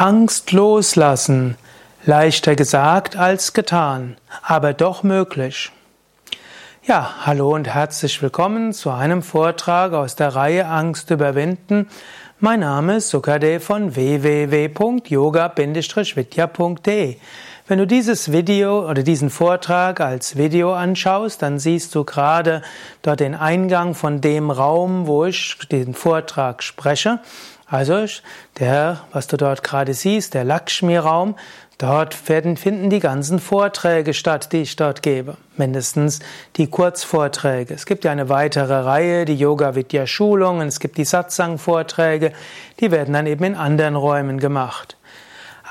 Angst loslassen. Leichter gesagt als getan, aber doch möglich. Ja, hallo und herzlich willkommen zu einem Vortrag aus der Reihe Angst überwinden. Mein Name ist Sukade von www.yoga-vidya.de. Wenn du dieses Video oder diesen Vortrag als Video anschaust, dann siehst du gerade dort den Eingang von dem Raum, wo ich den Vortrag spreche. Also der, was du dort gerade siehst, der Lakshmi-Raum, dort werden, finden die ganzen Vorträge statt, die ich dort gebe. Mindestens die Kurzvorträge. Es gibt ja eine weitere Reihe, die Yoga-Vidya-Schulungen, es gibt die Satsang-Vorträge, die werden dann eben in anderen Räumen gemacht.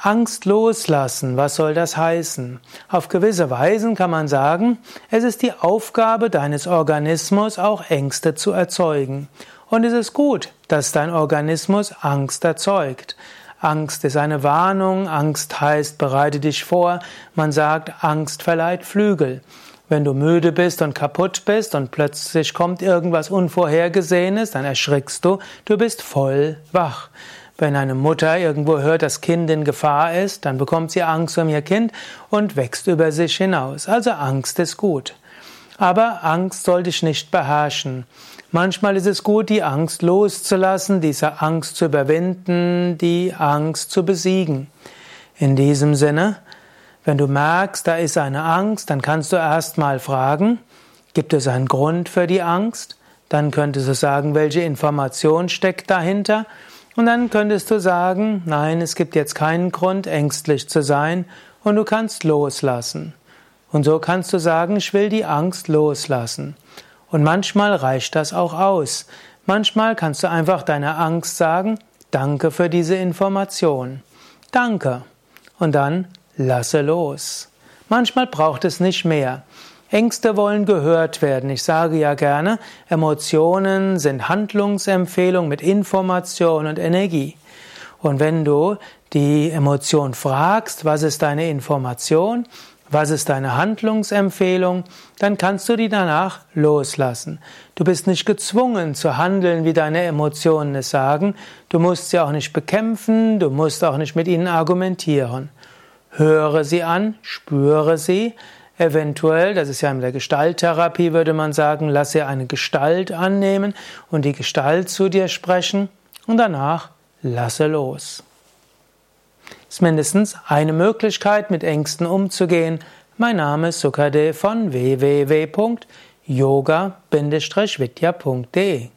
Angst loslassen, was soll das heißen? Auf gewisse Weisen kann man sagen, es ist die Aufgabe deines Organismus, auch Ängste zu erzeugen. Und es ist gut, dass dein Organismus Angst erzeugt. Angst ist eine Warnung, Angst heißt, bereite dich vor. Man sagt, Angst verleiht Flügel. Wenn du müde bist und kaputt bist und plötzlich kommt irgendwas Unvorhergesehenes, dann erschrickst du, du bist voll wach. Wenn eine Mutter irgendwo hört, dass Kind in Gefahr ist, dann bekommt sie Angst um ihr Kind und wächst über sich hinaus. Also Angst ist gut. Aber Angst soll dich nicht beherrschen. Manchmal ist es gut, die Angst loszulassen, diese Angst zu überwinden, die Angst zu besiegen. In diesem Sinne, wenn du merkst, da ist eine Angst, dann kannst du erstmal fragen, gibt es einen Grund für die Angst? Dann könntest du sagen, welche Information steckt dahinter? Und dann könntest du sagen, nein, es gibt jetzt keinen Grund, ängstlich zu sein und du kannst loslassen. Und so kannst du sagen, ich will die Angst loslassen. Und manchmal reicht das auch aus. Manchmal kannst du einfach deiner Angst sagen, danke für diese Information. Danke. Und dann lasse los. Manchmal braucht es nicht mehr. Ängste wollen gehört werden. Ich sage ja gerne, Emotionen sind Handlungsempfehlungen mit Information und Energie. Und wenn du die Emotion fragst, was ist deine Information, was ist deine Handlungsempfehlung? Dann kannst du die danach loslassen. Du bist nicht gezwungen zu handeln, wie deine Emotionen es sagen. Du musst sie auch nicht bekämpfen, du musst auch nicht mit ihnen argumentieren. Höre sie an, spüre sie. Eventuell, das ist ja in der Gestalttherapie, würde man sagen, lass sie eine Gestalt annehmen und die Gestalt zu dir sprechen und danach lasse los ist mindestens eine Möglichkeit, mit Ängsten umzugehen. Mein Name ist Sukade von www.yoga-vidya.de